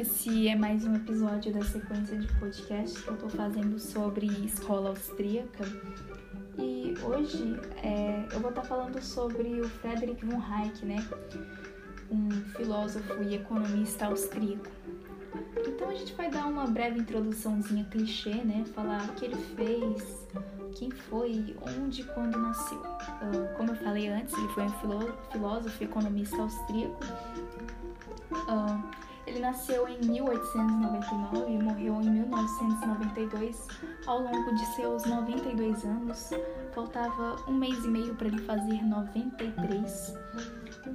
esse é mais um episódio da sequência de podcast que eu tô fazendo sobre escola austríaca. E hoje é, eu vou estar tá falando sobre o Friedrich von Hayek, né? Um filósofo e economista austríaco. Então a gente vai dar uma breve introduçãozinha clichê, né? Falar o que ele fez, quem foi, onde e quando nasceu. Uh, como eu falei antes, ele foi um filósofo e economista austríaco. Ele nasceu em 1899 e morreu em 1992. Ao longo de seus 92 anos, faltava um mês e meio para ele fazer 93.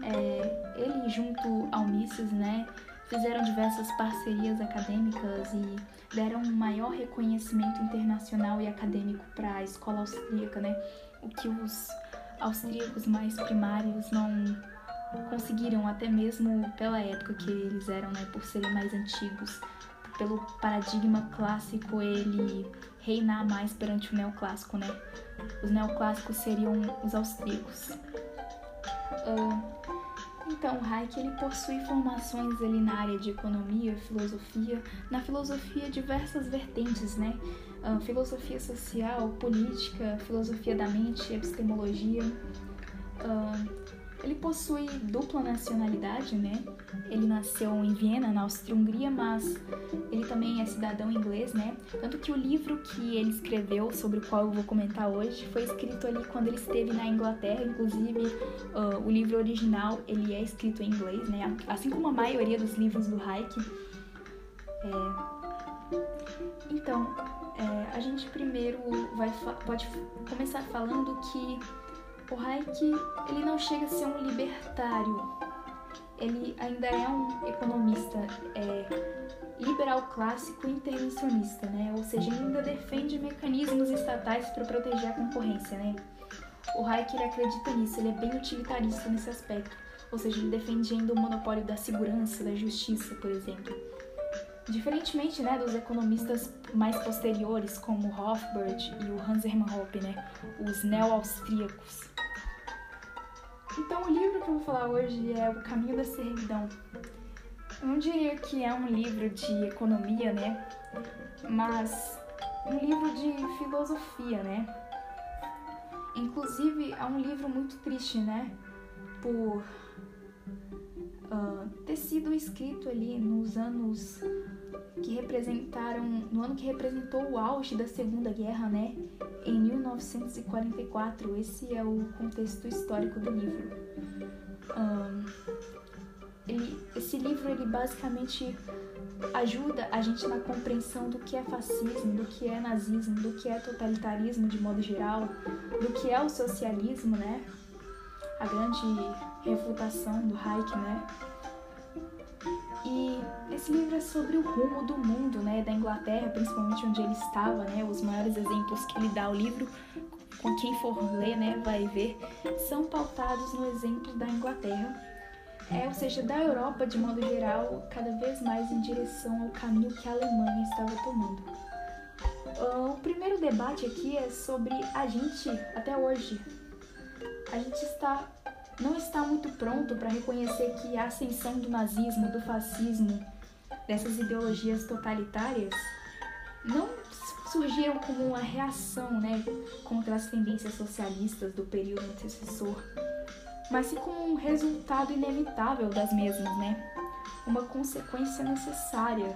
É, ele, junto ao Mises, né, fizeram diversas parcerias acadêmicas e deram um maior reconhecimento internacional e acadêmico para a escola austríaca, né? O que os austríacos mais primários não conseguiram até mesmo pela época que eles eram, né, por serem mais antigos, pelo paradigma clássico ele reinar mais perante o neoclássico, né? Os neoclássicos seriam os austríacos. Uh, então, Hayek ele possui formações ali na área de economia, filosofia, na filosofia diversas vertentes, né? Uh, filosofia social, política, filosofia da mente, epistemologia. Uh, ele possui dupla nacionalidade, né? Ele nasceu em Viena, na Áustria-Hungria, mas ele também é cidadão inglês, né? Tanto que o livro que ele escreveu, sobre o qual eu vou comentar hoje, foi escrito ali quando ele esteve na Inglaterra. Inclusive, uh, o livro original ele é escrito em inglês, né? Assim como a maioria dos livros do Hayek. É... Então, é, a gente primeiro vai pode começar falando que o Hayek ele não chega a ser um libertário, ele ainda é um economista é, liberal clássico intervencionista, né? Ou seja, ele ainda defende mecanismos estatais para proteger a concorrência, né? O Hayek ele acredita nisso, ele é bem utilitarista nesse aspecto, ou seja, ele defende ainda o monopólio da segurança, da justiça, por exemplo. Diferentemente né, dos economistas mais posteriores, como Rothbard e o Hans Hermann Hoppe, né, os neo-austríacos. Então, o livro que eu vou falar hoje é O Caminho da Servidão. Eu não diria que é um livro de economia, né, mas um livro de filosofia, né. Inclusive, é um livro muito triste, né, por uh, ter sido escrito ali nos anos que representaram, no ano que representou o auge da Segunda Guerra, né? Em 1944, esse é o contexto histórico do livro. Um, ele, esse livro ele basicamente ajuda a gente na compreensão do que é fascismo, do que é nazismo, do que é totalitarismo de modo geral, do que é o socialismo, né? A grande refutação do Hayek, né? E esse livro é sobre o rumo do mundo, né, da Inglaterra, principalmente onde ele estava, né, os maiores exemplos que ele dá ao livro, com quem for ler, né, vai ver, são pautados no exemplo da Inglaterra, é, ou seja, da Europa de modo geral, cada vez mais em direção ao caminho que a Alemanha estava tomando. Uh, o primeiro debate aqui é sobre a gente até hoje. A gente está não está muito pronto para reconhecer que a ascensão do nazismo, do fascismo, dessas ideologias totalitárias, não surgiram como uma reação né, contra as tendências socialistas do período antecessor, mas sim como um resultado inevitável das mesmas, né? uma consequência necessária.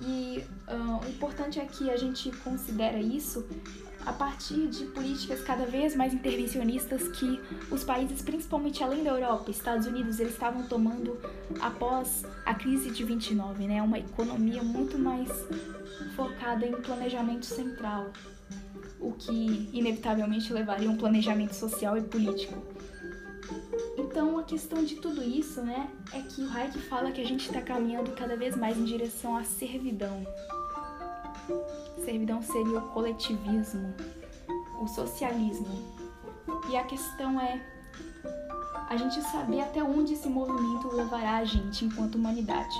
E uh, o importante é que a gente considera isso a partir de políticas cada vez mais intervencionistas que os países, principalmente além da Europa, Estados Unidos, eles estavam tomando após a crise de 29, né? Uma economia muito mais focada em planejamento central, o que inevitavelmente levaria a um planejamento social e político. Então, a questão de tudo isso, né, é que o Hayek fala que a gente está caminhando cada vez mais em direção à servidão. Servidão seria o coletivismo, o socialismo. E a questão é a gente saber até onde esse movimento levará a gente enquanto humanidade.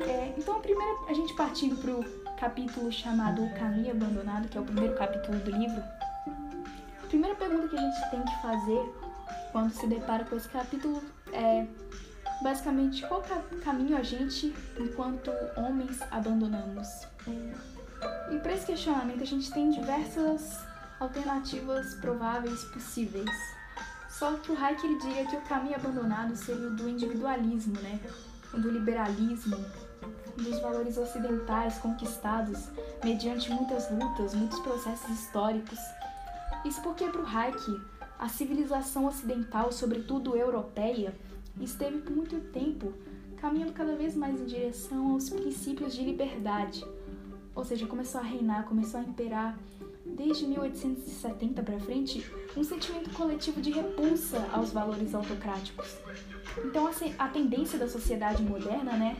É, então, a primeira, a gente partindo para o capítulo chamado O Caminho Abandonado, que é o primeiro capítulo do livro, a primeira pergunta que a gente tem que fazer quando se depara com esse capítulo é basicamente qual caminho a gente, enquanto homens, abandonamos. E para esse questionamento a gente tem diversas alternativas prováveis possíveis. Só que o Hayek ele diria que o caminho abandonado seria o do individualismo, né? O do liberalismo, dos valores ocidentais conquistados mediante muitas lutas, muitos processos históricos. Isso porque para o Hayek a civilização ocidental, sobretudo europeia, esteve por muito tempo caminhando cada vez mais em direção aos princípios de liberdade. Ou seja, começou a reinar, começou a imperar desde 1870 para frente um sentimento coletivo de repulsa aos valores autocráticos. Então a tendência da sociedade moderna, né,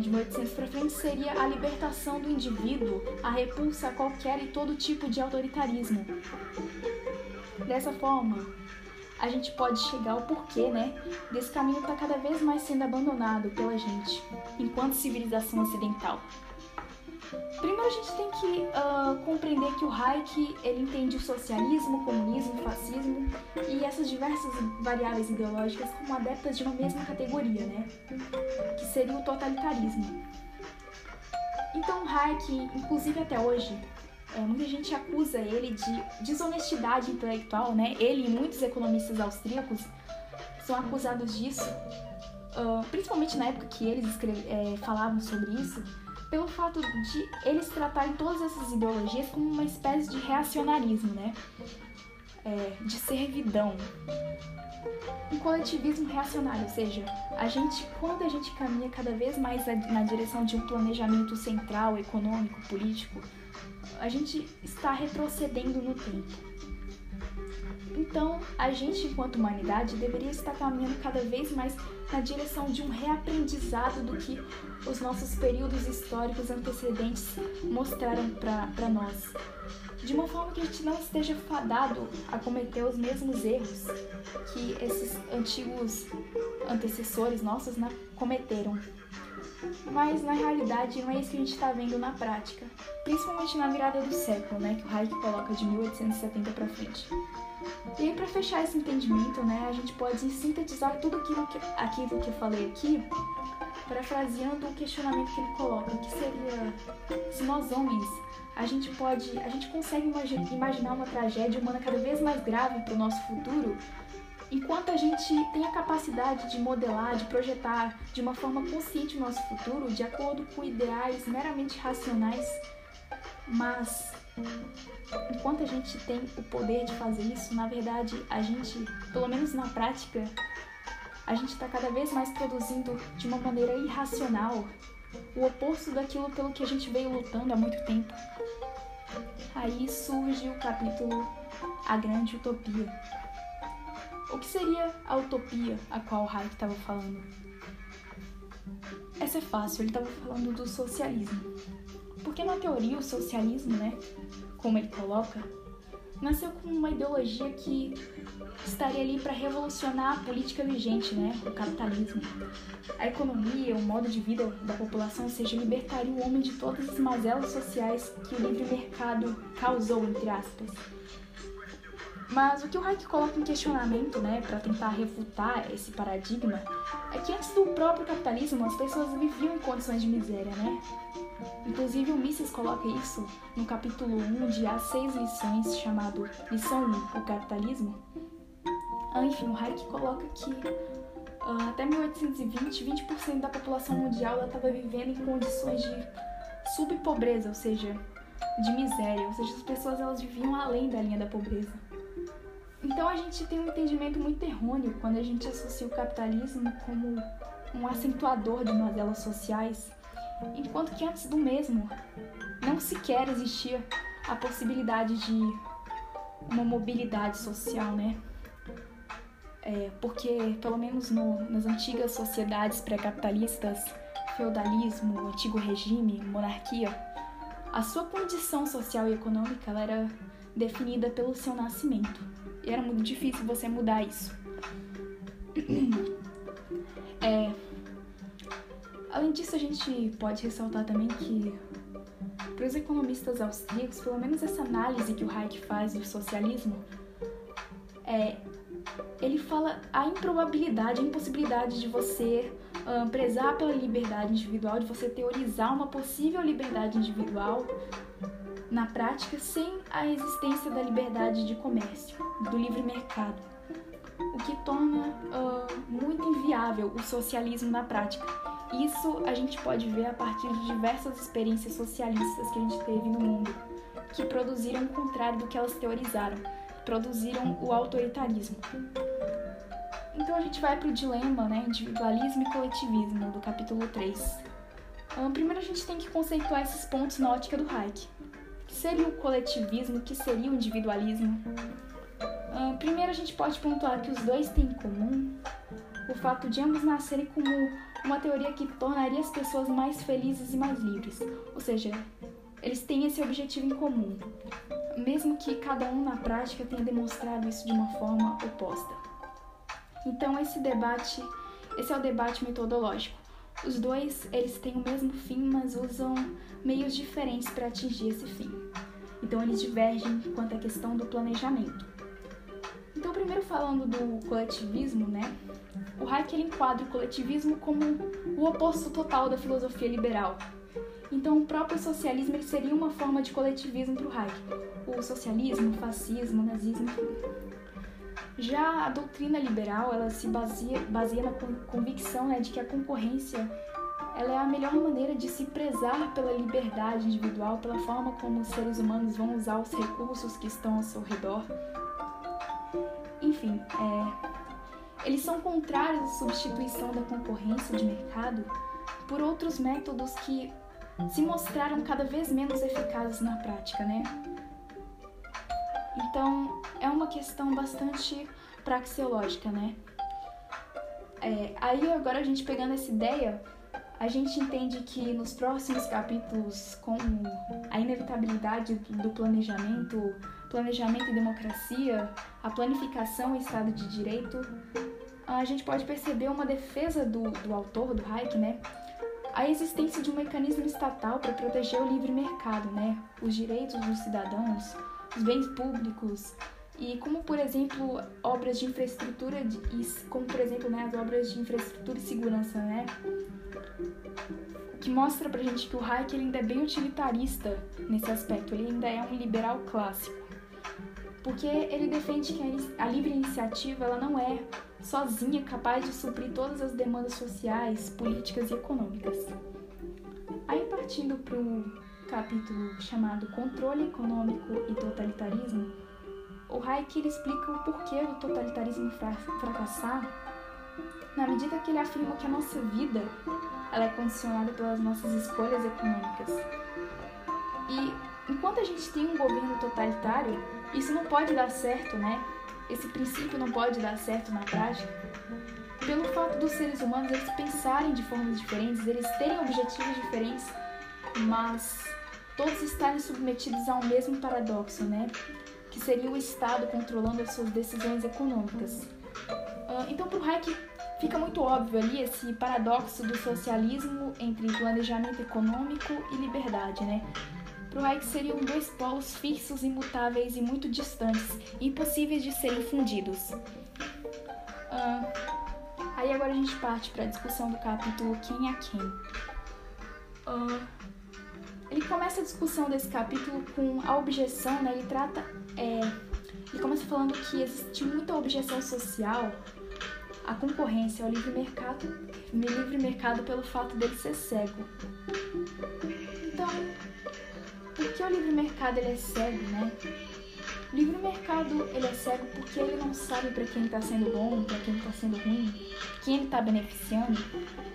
de 1800 para frente seria a libertação do indivíduo, a repulsa a qualquer e todo tipo de autoritarismo. Dessa forma, a gente pode chegar ao porquê, né, desse caminho está cada vez mais sendo abandonado pela gente, enquanto civilização ocidental. Primeiro a gente tem que uh, compreender que o Hayek ele entende o socialismo, o comunismo, o fascismo e essas diversas variáveis ideológicas como adeptas de uma mesma categoria, né? Que seria o totalitarismo. Então Hayek, inclusive até hoje, é, muita gente acusa ele de desonestidade intelectual, né? Ele e muitos economistas austríacos são acusados disso, uh, principalmente na época que eles é, falavam sobre isso, pelo fato de eles tratarem todas essas ideologias como uma espécie de reacionarismo, né? É, de servidão. Um coletivismo reacionário, ou seja, a gente, quando a gente caminha cada vez mais na direção de um planejamento central, econômico, político, a gente está retrocedendo no tempo. Então, a gente, enquanto humanidade, deveria estar caminhando cada vez mais na direção de um reaprendizado do que os nossos períodos históricos antecedentes mostraram para nós. De uma forma que a gente não esteja fadado a cometer os mesmos erros que esses antigos antecessores nossos né, cometeram. Mas na realidade não é isso que a gente está vendo na prática, principalmente na virada do século, né, que o Hayek coloca de 1870 para frente. E aí, para fechar esse entendimento, né, a gente pode sintetizar tudo aquilo que, aquilo que eu falei aqui, parafraseando o questionamento que ele coloca, que seria se nós homens a gente pode, a gente consegue imaginar uma tragédia humana cada vez mais grave para o nosso futuro, enquanto a gente tem a capacidade de modelar, de projetar de uma forma consciente o nosso futuro, de acordo com ideais meramente racionais, mas enquanto a gente tem o poder de fazer isso, na verdade, a gente, pelo menos na prática, a gente está cada vez mais produzindo de uma maneira irracional o oposto daquilo pelo que a gente veio lutando há muito tempo. Aí surge o capítulo A Grande Utopia. O que seria a utopia a qual Hayek estava falando? Essa é fácil, ele estava falando do socialismo. Porque na teoria o socialismo, né, como ele coloca, nasceu como uma ideologia que estaria ali para revolucionar a política vigente, né, o capitalismo. A economia, o modo de vida da população, ou seja, libertaria o homem de todas as mazelas sociais que o livre mercado causou, entre aspas. Mas o que o Hayek coloca em questionamento, né, para tentar refutar esse paradigma, é que antes do próprio capitalismo as pessoas viviam em condições de miséria, né? Inclusive, o Mises coloca isso no capítulo 1 de As Seis Lições, chamado Lição 1, o Capitalismo. Ah, enfim, o Hayek coloca que uh, até 1820, 20% da população mundial estava vivendo em condições de subpobreza, ou seja, de miséria, ou seja, as pessoas elas viviam além da linha da pobreza. Então a gente tem um entendimento muito errôneo quando a gente associa o capitalismo como um acentuador de mazelas sociais enquanto que antes do mesmo não sequer existia a possibilidade de uma mobilidade social, né? É, porque, pelo menos no, nas antigas sociedades pré-capitalistas, feudalismo, antigo regime, monarquia, a sua condição social e econômica era definida pelo seu nascimento. E era muito difícil você mudar isso. É, Além disso, a gente pode ressaltar também que, para os economistas austríacos, pelo menos essa análise que o Hayek faz do socialismo, é, ele fala a improbabilidade, a impossibilidade de você uh, prezar pela liberdade individual, de você teorizar uma possível liberdade individual na prática sem a existência da liberdade de comércio, do livre mercado, o que torna uh, muito inviável o socialismo na prática. Isso a gente pode ver a partir de diversas experiências socialistas que a gente teve no mundo, que produziram o contrário do que elas teorizaram, produziram o autoritarismo. Então a gente vai para o dilema, né, individualismo e coletivismo, do capítulo 3. Um, primeiro a gente tem que conceituar esses pontos na ótica do Hayek. Que seria o coletivismo? O que seria o individualismo? Um, primeiro a gente pode pontuar que os dois têm em comum o fato de ambos nascerem como uma teoria que tornaria as pessoas mais felizes e mais livres. Ou seja, eles têm esse objetivo em comum, mesmo que cada um na prática tenha demonstrado isso de uma forma oposta. Então esse debate, esse é o debate metodológico. Os dois, eles têm o mesmo fim, mas usam meios diferentes para atingir esse fim. Então eles divergem quanto à questão do planejamento. Então, primeiro falando do coletivismo, né? O Hayek enquadra o coletivismo como o oposto total da filosofia liberal. Então, o próprio socialismo seria uma forma de coletivismo para o Hayek. O socialismo, o fascismo, o nazismo, já a doutrina liberal, ela se baseia, baseia na convicção né, de que a concorrência ela é a melhor maneira de se prezar pela liberdade individual, pela forma como os seres humanos vão usar os recursos que estão ao seu redor. Enfim, é, eles são contrários à substituição da concorrência de mercado por outros métodos que se mostraram cada vez menos eficazes na prática, né? Então, é uma questão bastante praxeológica, né? É, aí, agora a gente pegando essa ideia, a gente entende que nos próximos capítulos, com a inevitabilidade do planejamento, planejamento e democracia, a planificação e Estado de Direito, a gente pode perceber uma defesa do, do autor, do Hayek, né? A existência de um mecanismo estatal para proteger o livre mercado, né? Os direitos dos cidadãos, os bens públicos. E como por exemplo obras de infraestrutura de, como por exemplo né, as obras de infraestrutura e segurança né? Que mostra pra gente que o Hayek ainda é bem utilitarista nesse aspecto. Ele ainda é um liberal clássico. Porque ele defende que a livre iniciativa ela não é sozinha capaz de suprir todas as demandas sociais políticas e econômicas. Aí partindo para capítulo chamado Controle Econômico e Totalitarismo, o Hayek explica o porquê do totalitarismo fracassar na medida que ele afirma que a nossa vida ela é condicionada pelas nossas escolhas econômicas. E enquanto a gente tem um governo totalitário, isso não pode dar certo, né? Esse princípio não pode dar certo na prática, pelo fato dos seres humanos eles pensarem de formas diferentes, eles terem objetivos diferentes, mas todos estarem submetidos ao mesmo paradoxo, né? Que seria o Estado controlando as suas decisões econômicas. Uh, então, para o Hayek, fica muito óbvio ali esse paradoxo do socialismo entre planejamento econômico e liberdade, né? Para o Hayek seriam dois polos fixos, imutáveis e muito distantes, impossíveis de serem fundidos. Uh, aí agora a gente parte para a discussão do capítulo Quem é Quem. Ele começa a discussão desse capítulo com a objeção, né? Ele trata. É, ele começa falando que existe muita objeção social à concorrência, ao livre mercado, livre mercado pelo fato dele ser cego. Então, por que o livre mercado ele é cego, né? O livre mercado ele é cego porque ele não sabe para quem está sendo bom, para quem está sendo ruim, quem ele está beneficiando,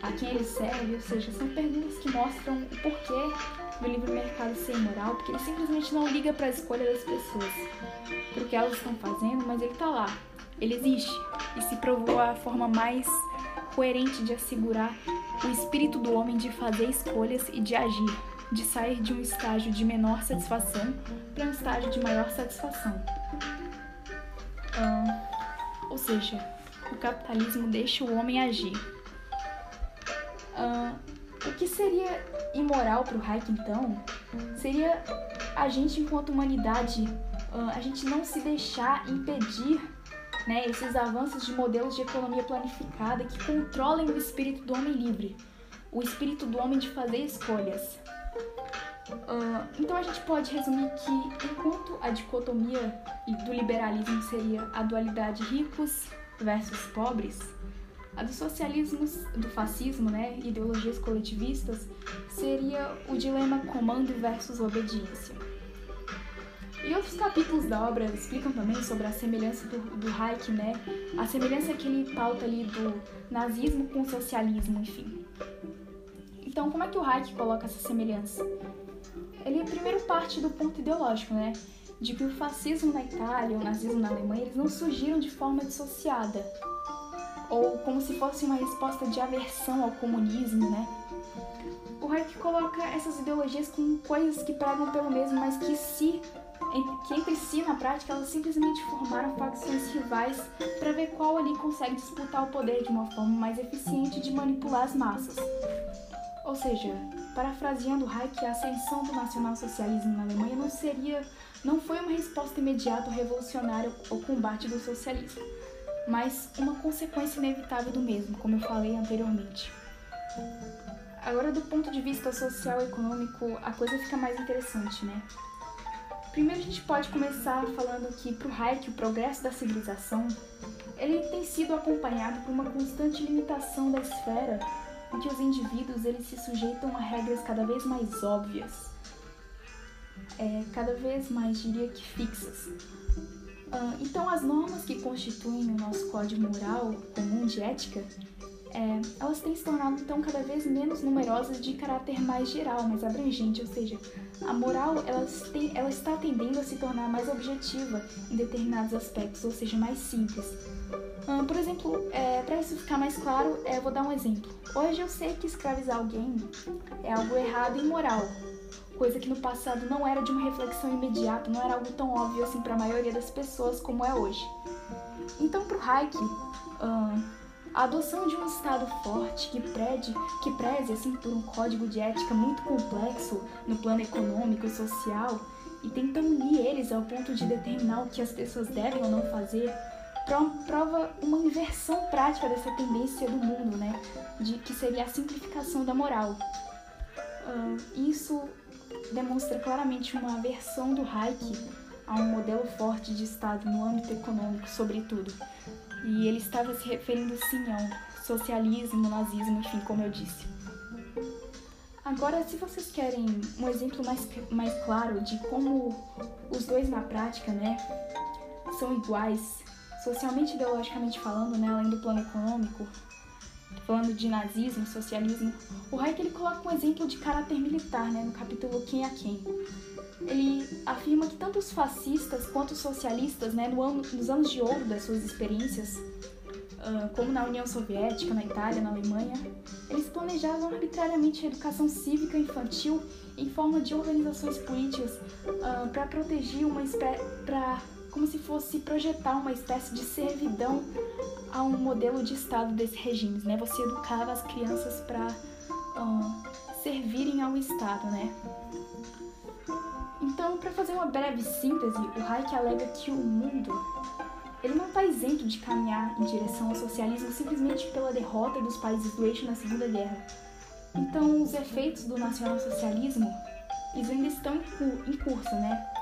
a quem ele serve, ou seja, são perguntas que mostram o porquê do livre mercado ser imoral, porque ele simplesmente não liga para a escolha das pessoas, para o que elas estão fazendo, mas ele está lá, ele existe e se provou a forma mais coerente de assegurar o espírito do homem de fazer escolhas e de agir, de sair de um estágio de menor satisfação para um estágio de maior satisfação. ou seja, o capitalismo deixa o homem agir. O que seria imoral para o Hayek, então, seria a gente, enquanto humanidade, a gente não se deixar impedir né, esses avanços de modelos de economia planificada que controlem o espírito do homem livre, o espírito do homem de fazer escolhas. Uh, então a gente pode resumir que enquanto a dicotomia do liberalismo seria a dualidade ricos versus pobres, a do socialismo, do fascismo, né, ideologias coletivistas, seria o dilema comando versus obediência. E outros capítulos da obra explicam também sobre a semelhança do, do Hayek, né, a semelhança que ele pauta ali do nazismo com o socialismo, enfim. Então, como é que o Hayek coloca essa semelhança? Ele primeiro parte do ponto ideológico, né, de que o fascismo na Itália, o nazismo na Alemanha, eles não surgiram de forma dissociada, ou como se fosse uma resposta de aversão ao comunismo, né? O Hayek coloca essas ideologias como coisas que pregam pelo mesmo, mas que se que entre si na prática elas simplesmente formaram facções rivais para ver qual ali consegue disputar o poder de uma forma mais eficiente de manipular as massas. Ou seja, parafraseando Hayek, a ascensão do nacionalsocialismo na Alemanha não seria, não foi uma resposta imediata ou revolucionária ao combate do socialismo, mas uma consequência inevitável do mesmo, como eu falei anteriormente. Agora, do ponto de vista social e econômico, a coisa fica mais interessante, né? Primeiro, a gente pode começar falando que, para o Hayek, o progresso da civilização ele tem sido acompanhado por uma constante limitação da esfera em que os indivíduos eles se sujeitam a regras cada vez mais óbvias, é, cada vez mais, diria que, fixas, então, as normas que constituem o nosso código moral comum de ética, é, elas têm se tornado então cada vez menos numerosas de caráter mais geral, mais abrangente, ou seja, a moral ela, tem, ela está tendendo a se tornar mais objetiva em determinados aspectos, ou seja, mais simples. Uh, por exemplo, é, para isso ficar mais claro, é, vou dar um exemplo. Hoje eu sei que escravizar alguém é algo errado e imoral, coisa que no passado não era de uma reflexão imediata, não era algo tão óbvio assim para a maioria das pessoas como é hoje. Então, para o Hayek, a adoção de um Estado forte que, prede, que preze assim, por um código de ética muito complexo no plano econômico e social e tentando unir eles ao ponto de determinar o que as pessoas devem ou não fazer, prova uma inversão prática dessa tendência do mundo, né? De que seria a simplificação da moral. Uh, isso demonstra claramente uma aversão do Hayek a um modelo forte de Estado no âmbito econômico, sobretudo. E ele estava se referindo sim ao socialismo, nazismo, enfim, como eu disse. Agora, se vocês querem um exemplo mais, mais claro de como os dois na prática, né, são iguais, socialmente e ideologicamente falando, né, além do plano econômico, falando de nazismo, socialismo, o Hayek ele coloca um exemplo de caráter militar né, no capítulo Quem é Quem. Ele afirma que tanto os fascistas quanto os socialistas, né, no ano, nos anos de ouro das suas experiências, uh, como na União Soviética, na Itália, na Alemanha, eles planejavam arbitrariamente a educação cívica infantil em forma de organizações políticas uh, para proteger uma espécie, para como se fosse projetar uma espécie de servidão a um modelo de Estado desse regime, né? Você educava as crianças para servirem ao Estado, né? Então, para fazer uma breve síntese, o Hayek alega que o mundo ele não está isento de caminhar em direção ao socialismo simplesmente pela derrota dos países do eixo na Segunda Guerra. Então, os efeitos do nacionalsocialismo eles ainda estão em curso, né?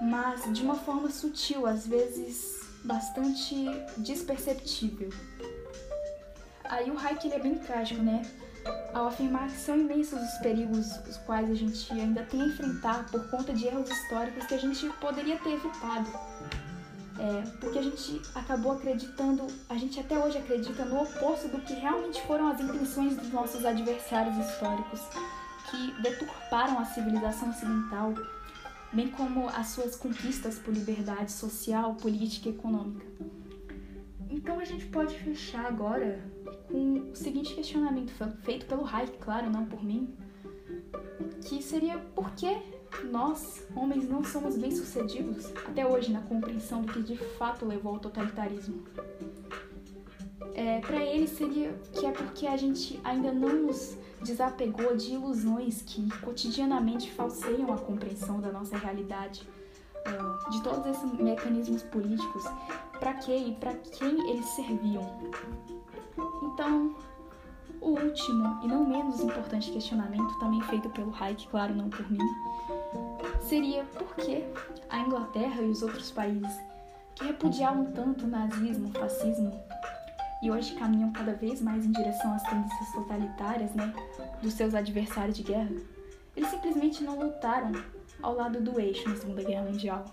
Mas de uma forma sutil, às vezes bastante desperceptível. Aí o Hayek ele é bem trágico, né? Ao afirmar que são imensos os perigos os quais a gente ainda tem a enfrentar por conta de erros históricos que a gente poderia ter evitado. É, porque a gente acabou acreditando, a gente até hoje acredita no oposto do que realmente foram as intenções dos nossos adversários históricos, que deturparam a civilização ocidental bem como as suas conquistas por liberdade social, política e econômica. Então a gente pode fechar agora com o seguinte questionamento feito pelo Hayek, claro, não por mim, que seria por que nós, homens, não somos bem-sucedidos até hoje na compreensão do que de fato levou ao totalitarismo. É, Para ele seria que é porque a gente ainda não nos desapegou de ilusões que cotidianamente falseiam a compreensão da nossa realidade, de todos esses mecanismos políticos para que e para quem eles serviam. Então, o último e não menos importante questionamento, também feito pelo Hayek, claro, não por mim, seria por que a Inglaterra e os outros países que repudiavam tanto o nazismo, o fascismo e hoje caminham cada vez mais em direção às tendências totalitárias, né, dos seus adversários de guerra, eles simplesmente não lutaram ao lado do eixo na Segunda Guerra Mundial.